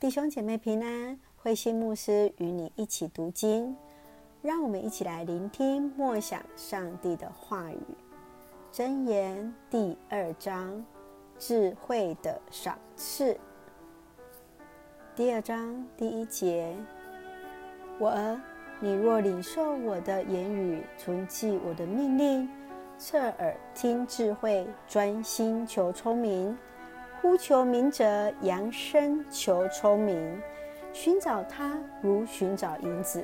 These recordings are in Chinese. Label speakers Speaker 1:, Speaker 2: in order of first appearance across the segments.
Speaker 1: 弟兄姐妹平安，慧心牧师与你一起读经，让我们一起来聆听默想上帝的话语。箴言第二章，智慧的赏赐。第二章第一节：我儿，你若领受我的言语，存记我的命令，侧耳听智慧，专心求聪明。呼求明哲，扬声求聪明，寻找他如寻找银子，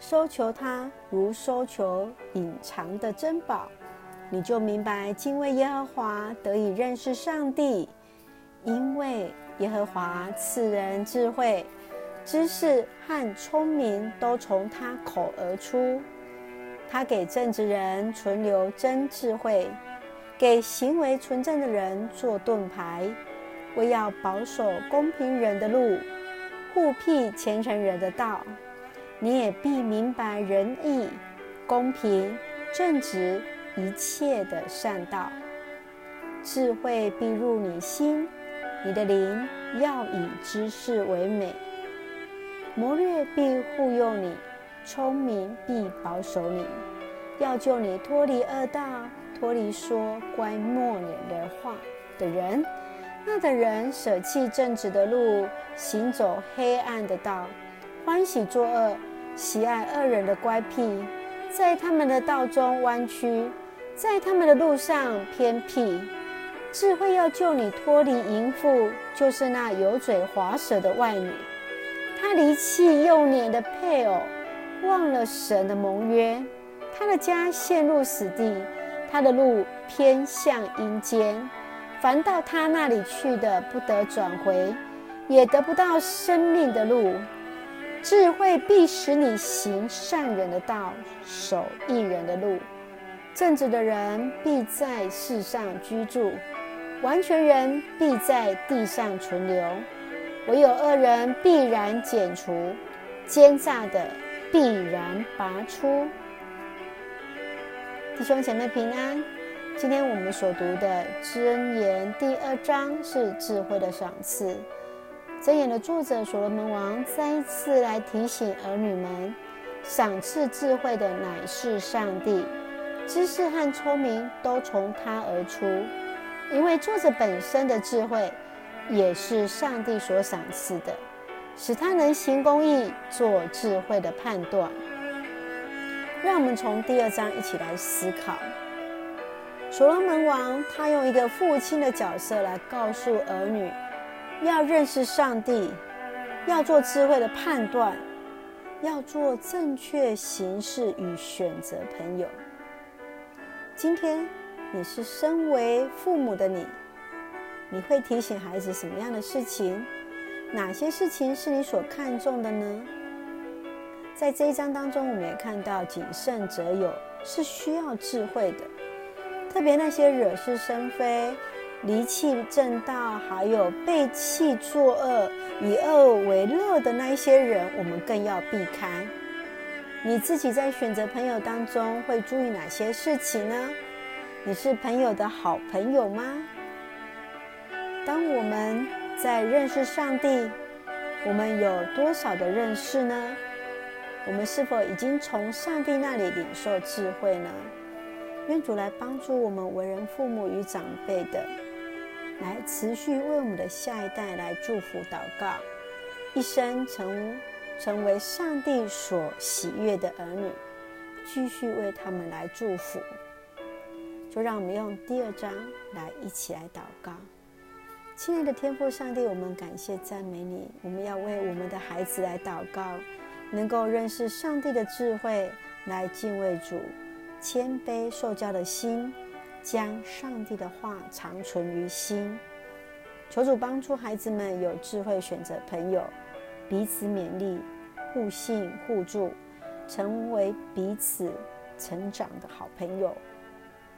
Speaker 1: 搜求他如搜求隐藏的珍宝。你就明白敬畏耶和华，得以认识上帝，因为耶和华赐人智慧、知识和聪明，都从他口而出。他给正直人存留真智慧。给行为纯正的人做盾牌，为要保守公平人的路，护庇虔诚人的道。你也必明白仁义、公平、正直一切的善道。智慧必入你心，你的灵要以知识为美。谋略必护佑你，聪明必保守你，要救你脱离恶道。脱离说乖默脸的话的人，那的人舍弃正直的路，行走黑暗的道，欢喜作恶，喜爱恶人的乖僻，在他们的道中弯曲，在他们的路上偏僻。智慧要救你脱离淫妇，就是那油嘴滑舌的外女。她离弃幼年的配偶，忘了神的盟约，她的家陷入死地。他的路偏向阴间，凡到他那里去的，不得转回，也得不到生命的路。智慧必使你行善人的道，守义人的路。正直的人必在世上居住，完全人必在地上存留。唯有恶人必然剪除，奸诈的必然拔出。弟兄姐妹平安，今天我们所读的箴言第二章是智慧的赏赐。箴言的作者所罗门王再一次来提醒儿女们，赏赐智慧的乃是上帝，知识和聪明都从他而出。因为作者本身的智慧也是上帝所赏赐的，使他能行公义，做智慧的判断。让我们从第二章一起来思考。所罗门王他用一个父亲的角色来告诉儿女，要认识上帝，要做智慧的判断，要做正确行事与选择朋友。今天你是身为父母的你，你会提醒孩子什么样的事情？哪些事情是你所看重的呢？在这一章当中，我们也看到谨慎择友是需要智慧的，特别那些惹是生非、离弃正道，还有背弃作恶、以恶为乐的那一些人，我们更要避开。你自己在选择朋友当中会注意哪些事情呢？你是朋友的好朋友吗？当我们在认识上帝，我们有多少的认识呢？我们是否已经从上帝那里领受智慧呢？愿主来帮助我们为人父母与长辈的，来持续为我们的下一代来祝福祷告，一生成成为上帝所喜悦的儿女，继续为他们来祝福。就让我们用第二章来一起来祷告。亲爱的天父上帝，我们感谢赞美你，我们要为我们的孩子来祷告。能够认识上帝的智慧，来敬畏主，谦卑受教的心，将上帝的话长存于心。求主帮助孩子们有智慧选择朋友，彼此勉励，互信互助，成为彼此成长的好朋友，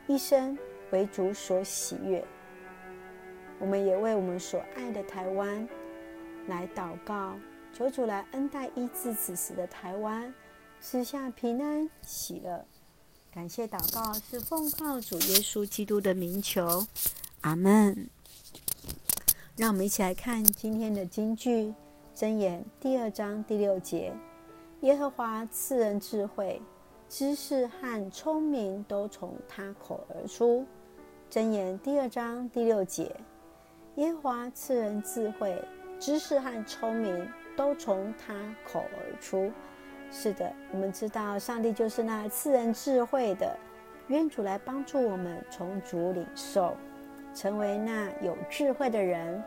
Speaker 1: 一生为主所喜悦。我们也为我们所爱的台湾来祷告。求主来恩待医治此时的台湾，赐下平安喜乐。感谢祷告是奉靠主耶稣基督的名求，阿门。让我们一起来看今天的金句，箴言第二章第六节：耶和华赐人智慧，知识和聪明都从他口而出。箴言第二章第六节：耶和华赐人智慧，知识和聪明都从他口而出。是的，我们知道上帝就是那赐人智慧的。愿主来帮助我们从主领受，成为那有智慧的人，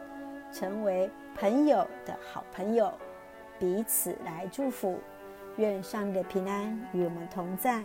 Speaker 1: 成为朋友的好朋友，彼此来祝福。愿上帝的平安与我们同在。